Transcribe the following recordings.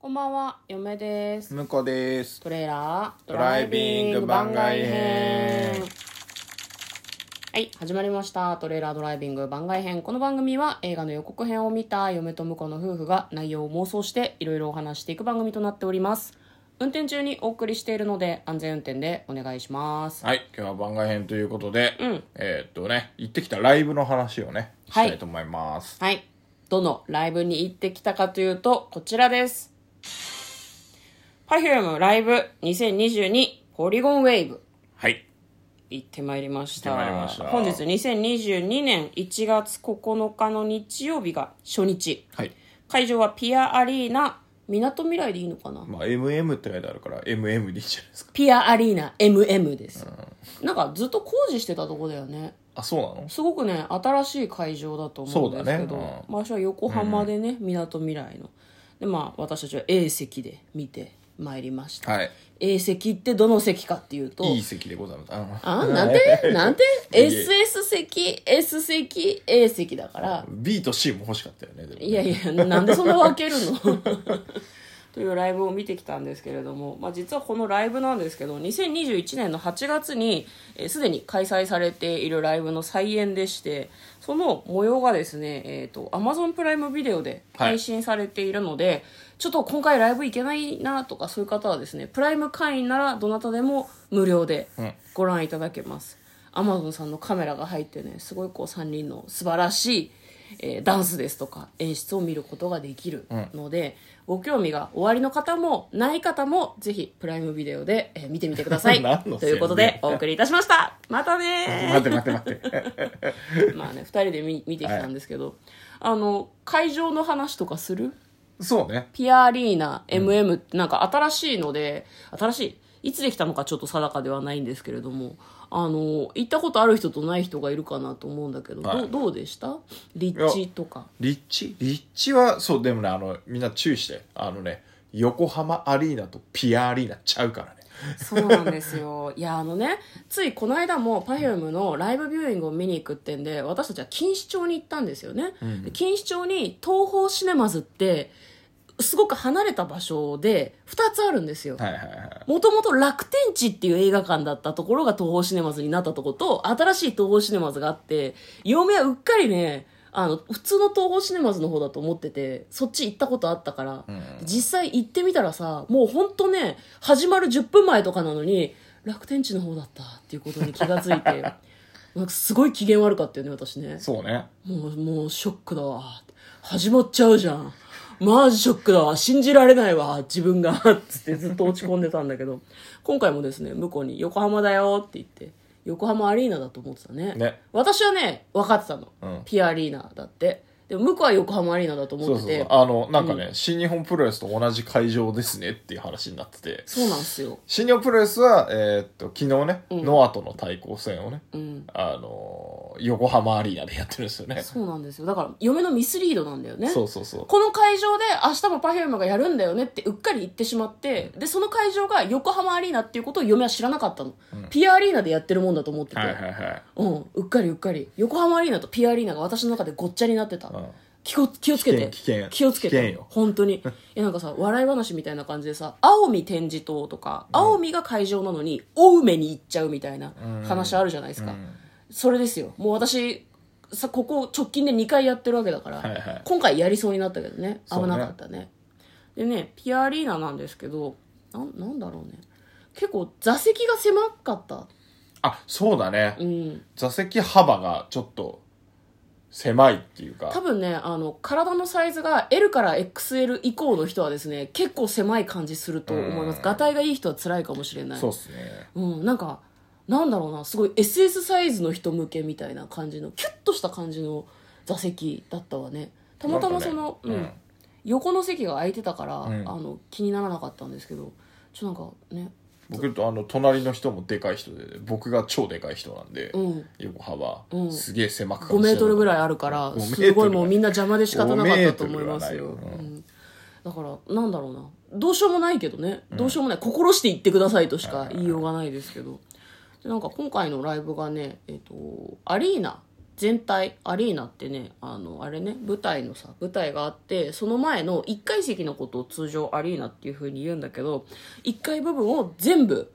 こんばんは、嫁です。向こうです。トレーラードドライビング番外編はい、始まりました。トレーラードライビング番外編。この番組は映画の予告編を見た嫁と婿の夫婦が内容を妄想していろいろお話していく番組となっております。運転中にお送りしているので安全運転でお願いします。はい、今日は番外編ということで、んえーっとね、行ってきたライブの話をね、しはいたいと思います。はい。どのライブに行ってきたかというと、こちらです。Perfume ライブ2022ポリゴンウェイブ。はい。行ってまいりました。した本日2022年1月9日の日曜日が初日。はい。会場はピアアリーナみなとみらいでいいのかな？まあ、MM って書いてあるから、MM でいいじゃないですか。ピアアリーナ MM です、なんかずっと工事してたとこだよね。あ、そうなの？すごくね新しい会場だと思うんですけど、そうだね。場所は横浜でねみなとみらいのでまあ私たちは A 席で見てまいりました、はい。A 席ってどの席かっていうといい席でございます。あのあなんて？なんて ?SS 席？S 席？A 席だから。B と C も欲しかったよね、でもねいやいや、なんでそんな分けるの？というライブを見てきたんですけれども、まあ、実はこのライブなんですけど2021年の8月にえーすで、に開催されているライブの再演でしてその模様がですね、えー、と Amazon プライムビデオで配信されているので、ちょっと今回ライブ行けないなとかそういう方はですねプライム会員ならどなたでも無料でん。ご覧いただけます、アマゾンさんのカメラが入ってねすごいこう3人の素晴らしい、えーダンスですとか演出を見ることができるので、ご興味がおありの方もない方もぜひプライムビデオで、えー見てみてください。ということでお送りいたしました。またね待って待って待って。まあね2人で見見てきたんですけど、あの会場の話とかする？そうね。ピアアリーナ MM ってなんか新しいので、新しいいつできたのかちょっと定かではないんですけれどもあの行ったことある人とない人がいるかなと思うんだけど、はい。どうどうでした？立地とか。立地？立地は、そう、でもね、あの、みんな注意して。あのね、横浜アリーナとピアアリーナちゃうからね。そうなんですよ。いやあのねついこの間も Perfume のライブビューイングを見に行くってんで私たちは錦糸町に行ったんですよね、で錦糸町に東宝シネマズってすごく離れた場所で2つあるんですよ、はいはいはい。もともと楽天地っていう映画館だったところが東宝シネマズになったところと、新しい東宝シネマズがあって、嫁はうっかりね、あの、普通の東宝シネマズの方だと思ってて、そっち行ったことあったから、実際行ってみたらさ、もうほんとね、始まる10分前とかなのに、楽天地の方だったっていうことに気がついて、なんかすごい機嫌悪かったよね、私ね。そうね。もう、もうショックだわ。始まっちゃうじゃん。マジショックだわ。信じられないわ。自分が。つってずっと落ち込んでたんだけど、今回もですね、向こうに横浜だよって言って、横浜アリーナだと思ってたね。ね私はね、分かってたの。うんピアアリーナだって。でも向こうは横浜アリーナだと思ってて。あの、なんかね、新日本プロレスと同じ会場ですねっていう話になってて。そうなんですよ。新日本プロレスは、えーっと、昨日ね、ノアとの対抗戦をね、うん。あのー横浜アリーナでやってるんですよね。そうなんですよ。だから、嫁のミスリードなんだよね。そうそうそう。この会場で明日も Perfume がやるんだよねってうっかり言ってしまって、で、その会場が横浜アリーナっていうことを嫁は知らなかったの。ピアアリーナでやってるもんだと思ってて。はいはいはい。うん、うっかりうっかり。横浜アリーナとピアアリーナが私の中でごっちゃになってた。うん気を気をつけて。危険気をつけて。本当に。いや、なんかさ、笑い話みたいな感じでさ、青海展示棟とか、青海が会場なのに、青梅に行っちゃうみたいな話あるじゃないですか。それですよ。もう私、さ、ここ直近で2回やってるわけだから、はいはい今回やりそうになったけどね。危なかったね。でね、ピアアリーナなんですけど、なん、なんだろうね。結構座席が狭かった。あ、そうだね。うん。座席幅がちょっと狭いっていうか。多分ねあの体のサイズが L から XL 以降の人はですね結構狭い感じすると思います。うんがたいがいい人は辛いかもしれない。そうっすね。うん、なんかなんだろうなすごい SS サイズの人向けみたいな感じのキュッとした感じの座席だったわね。たまたまその、うんうん。横の席が空いてたから、ん。あの気にならなかったんですけどちょっとなんかね僕とあの、隣の人もでかい人で、僕が超でかい人なんで、うん。横幅、うん。すげえ狭く5メートルぐらいい。あるから5メートルすごいもうみんな邪魔で仕方なかったと5思いますよ、5メートルはないよ。うん。だからなんだろうな。どうしようもないけどね。どうしようもない、心して言ってくださいとしか言いようがないですけど。でなんか今回のライブがね、えっとアリーナ全体アリーナってねあのあれね舞台のさ舞台があってその前の1階席のことを通常アリーナっていう風に言うんだけど1階部分を全部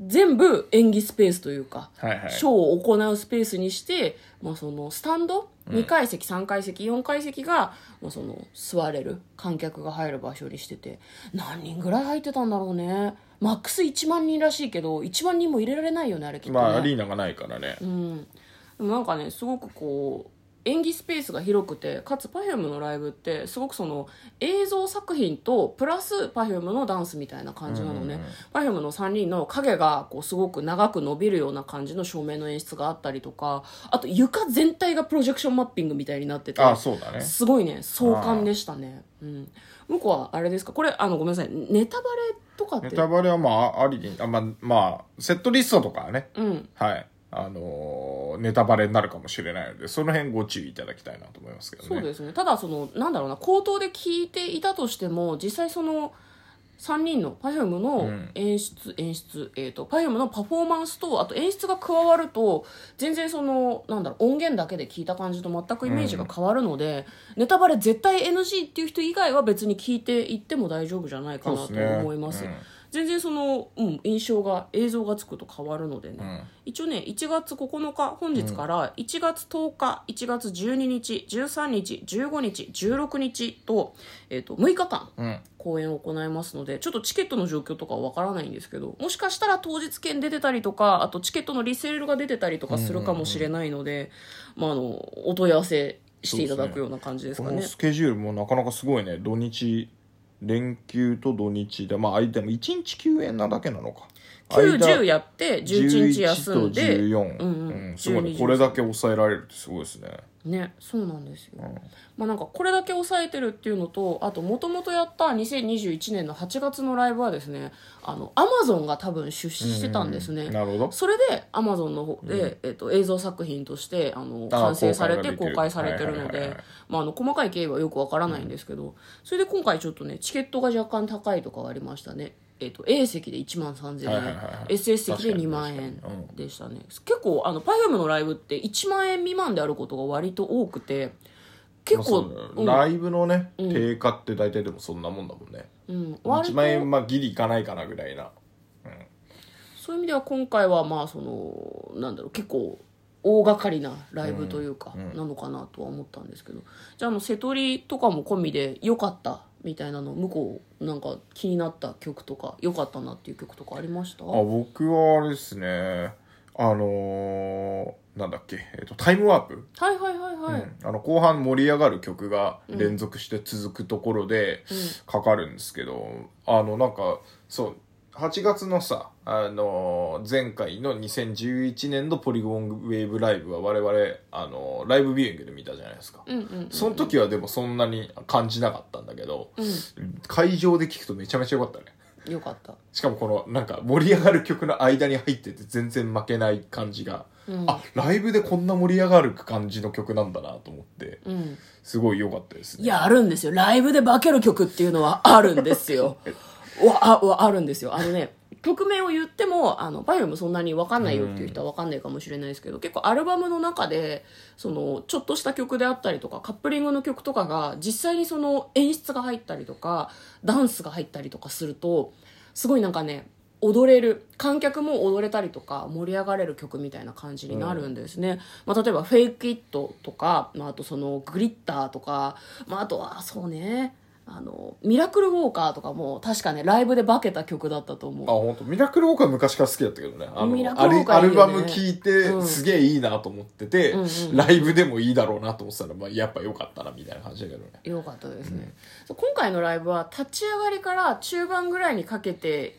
全部演技スペースというか、はいはい。ショーを行うスペースにして、まあ、そのスタンド？2階席3階席4階席が、まあ、その座れる観客が入る場所にしてて何人ぐらい入ってたんだろうね。マックス1万人らしいけど1万人も入れられないよねあれきっとね、まあアリーナがないからね、うん、でもなんかねすごくこう演技スペースが広くてかつ Perfume のライブってすごくその映像作品とプラス Perfume のダンスみたいな感じなのね、Perfume の3人の影がこうすごく長く伸びるような感じの照明の演出があったりとかあと床全体がプロジェクションマッピングみたいになっててあそうだね。すごいね壮観でしたね。うん。向こうはあれですか？これあのごめんなさい。ネタバレとかって？ネタバレはまあありにあまあまあセットリストとかはね。うん。はいあのーネタバレになるかもしれないのでその辺ご注意いただきたいなと思いますけどね。そうですね。ただそのなんだろうな口頭で聞いていたとしても実際その3人の Perfume のうん。演出、演出、えっ、と Perfume のパフォーマンスとあと演出が加わると全然そのなんだろう音源だけで聞いた感じと全くイメージが変わるので、ネタバレ絶対 NG っていう人以外は別に聞いていっても大丈夫じゃないかなと思います。うん全然その、うん、印象が映像がつくと変わるのでね、うん。一応ね1月9日本日から1月10日1月12日13日15日16日と,、えー、と6日間うん。公演を行いますのでちょっとチケットの状況とかはわからないんですけどもしかしたら当日券出てたりとかあとチケットのリセールが出てたりとかするかもしれないので、まあ、あのお問い合わせしていただくような感じですかね。スケジュールもなかなかすごいね。土日連休と土日でまあ相手も1日休園なだけなのか。90やって11日休ん11でと14、うんうん。うん。すごいね。12これだけ抑えられるってすごいですね。ねそうなんですよ、まあなんかこれだけ抑えてるっていうのとあともともとやった2021年の8月のライブはですねあのアマゾンが多分出資してたんですね、なるほど。それでアマゾンの方で、えっと、映像作品としてあのあ完成されて公公開開されてるのではいはいはいはい。まああの細かい経緯はよくわからないんですけど、それで今回ちょっとねチケットが若干高いとかはありましたねえっと A 席で1万3000円、はいはいはいはい。SS 席で2万円でしたね。結構あの Perfume のライブって1万円未満であることが割と多くて結構、ううん。ライブのね、定価って大体でもそんなもんだもんね、うん、割1と万円まあギリいかないかなぐらいな。そういう意味では今回はまあそのなんだろう結構大掛かりなライブというか、なのかなとは思ったんですけど。じゃああの瀬戸りとかも込みで良かったみたいなの向こうなんか気になった曲とか良かったなっていう曲とかありました？あ僕はあれですね。あのーなんだっけ、えっとタイムワープ、はいはいはいはい、うん。あの後半盛り上がる曲が連続して続くところでかかるんですけど、あのなんかそう8月のさ、あのー前回の2011年のポリゴンウェーブライブは我々、あのーライブビューイングで見たじゃないですか、うんうんその時はでもそんなに感じなかったんだけど、う会場で聞くとめちゃめちゃ良かったね。んよかった。しかもこのなんか盛り上がる曲の間に入ってて全然負けない感じが、うん。あライブでこんな盛り上がる感じの曲なんだなと思ってうん。すごい良かったですね。いやあるんですよ。ライブで化ける曲っていうのはあるんですよ わあわあるんですよ。あのね曲名を言ってもあのバイオもそんなに分かんないよっていう人は分かんないかもしれないですけど、結構アルバムの中でそのちょっとした曲であったりとかカップリングの曲とかが実際にその演出が入ったりとかダンスが入ったりとかするとすごいなんかね踊れる観客も踊れたりとか盛り上がれる曲みたいな感じになるんですね、まあ、例えば「フェイク・イット」とか、まあ、あとその「グリッター」とか、まあ、あとはそうねあのミラクルウォーカーとかも確かねライブで化けた曲だったと思う。あ本当。ミラクルウォーカー昔から好きだったけどね。あのミラクルウォーカーね。アルバム聴いて、うんすげえいいなと思ってて、うん。うんライブでもいいだろうなと思ってたら、まあ、やっぱ良かったなみたいな感じだけどね。よかったですね、そう今回のライブは立ち上がりから中盤ぐらいにかけて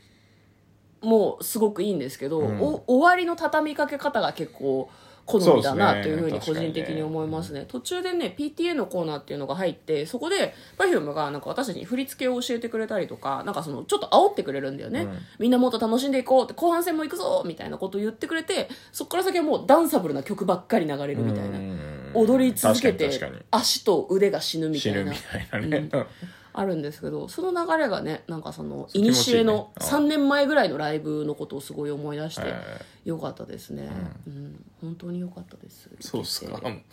もうすごくいいんですけど、うん。お終わりの畳みかけ方が結構好みだなというふうに個人的に思いますね。途中でね PTA のコーナーっていうのが入ってそこで Perfume がなんか私たちに振り付けを教えてくれたりとかなんかそのちょっと煽ってくれるんだよね、うん。みんなもっと楽しんでいこうって後半戦も行くぞみたいなことを言ってくれてそこから先はもうダンサブルな曲ばっかり流れるみたいな。うん。踊り続けて足と腕が死ぬみたいな。死ぬみたいなね、あるんですけどその流れがねなんかそのいいね。古のあ。3年前ぐらいのライブのことをすごい思い出してはいよかったですね、うん。本当によかったです。そうっすか。行けて。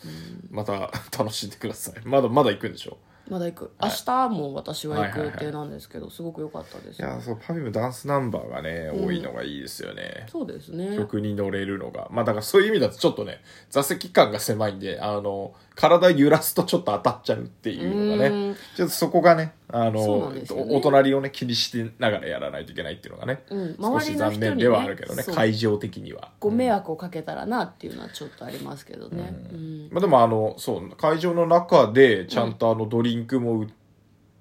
また楽しんでください。まだまだ行くんでしょ？まだ行く。明日も私は行く予定なんですけどすごく良かったです。いや、そう、 Perfume ダンスナンバーがね、多いのがいいですよね。そうですね。曲に乗れるのが。まあだからそういう意味だとちょっとね、座席感が狭いんで、あの、体揺らすとちょっと当たっちゃうっていうのがうねん、ちょっとそこがね、あの、ね。お隣をね、気にしてながらやらないといけないっていうのがね、うん。少し残念ではあるけどね、会場的には。ご迷惑をかけたらなっていうのはちょっとありますけどね、うん。まあでもあの、そう、会場の中でちゃんとあのドリンクも売っ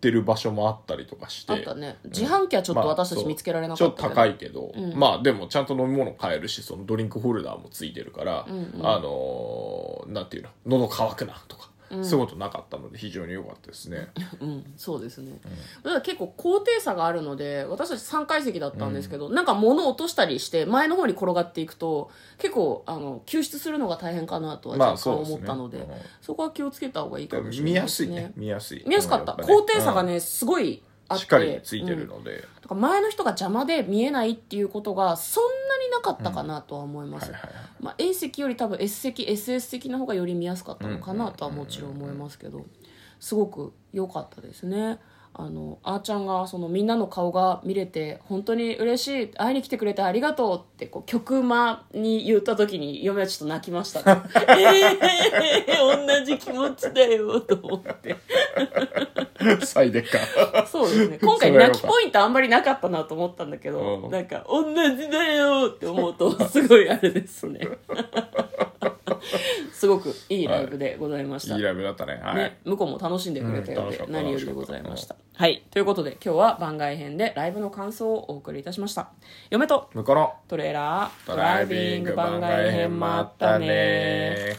てる場所もあったりとかして。あったね。自販機はちょっと私たち見つけられなちょっとかったけど、高いけど、まあでもちゃんと飲み物買えるしそのドリンクホルダーもついてるから、あのーなんていうの？喉乾くなとか、そういうことなかったので非常に良かったですね。うん、そうですね、だから結構高低差があるので私たち3階席だったんですけど、なんか物を落としたりして前の方に転がっていくと結構あの救出するのが大変かなとはまあ若干そうですね。思ったので,、うん。そこは気をつけた方がいいかもしれ見やないですすねいね。見やすい。見やすかった、ね高低差がね、すごいあって。うんしっかりついてるので、だから前の人が邪魔で見えないっていうことがそんなになかったかなとは思います、まあ、A 席より多分 S 席 SS 席の方がより見やすかったのかなとはもちろん思いますけど。すごく良かったですねあのあーちゃんがそのみんなの顔が見れて本当に嬉しい会いに来てくれてありがとうってこう曲間に言った時に嫁はちょっと泣きました、ね、えー、同じ気持ちだよと思って。サイデカそうですね。今回泣きポイントあんまりなかったなと思ったんだけど、うん。なんか、同じだよって思うと、すごいあれですね。すごくいいライブでございました。いいライブだったねはい、ね、向こうも楽しんでくれたようで、うん何よりでございました。はい。ということで、今日は番外編でライブの感想をお送りいたしました。嫁と向こうのトレーラー、ドライビング番外編もあったね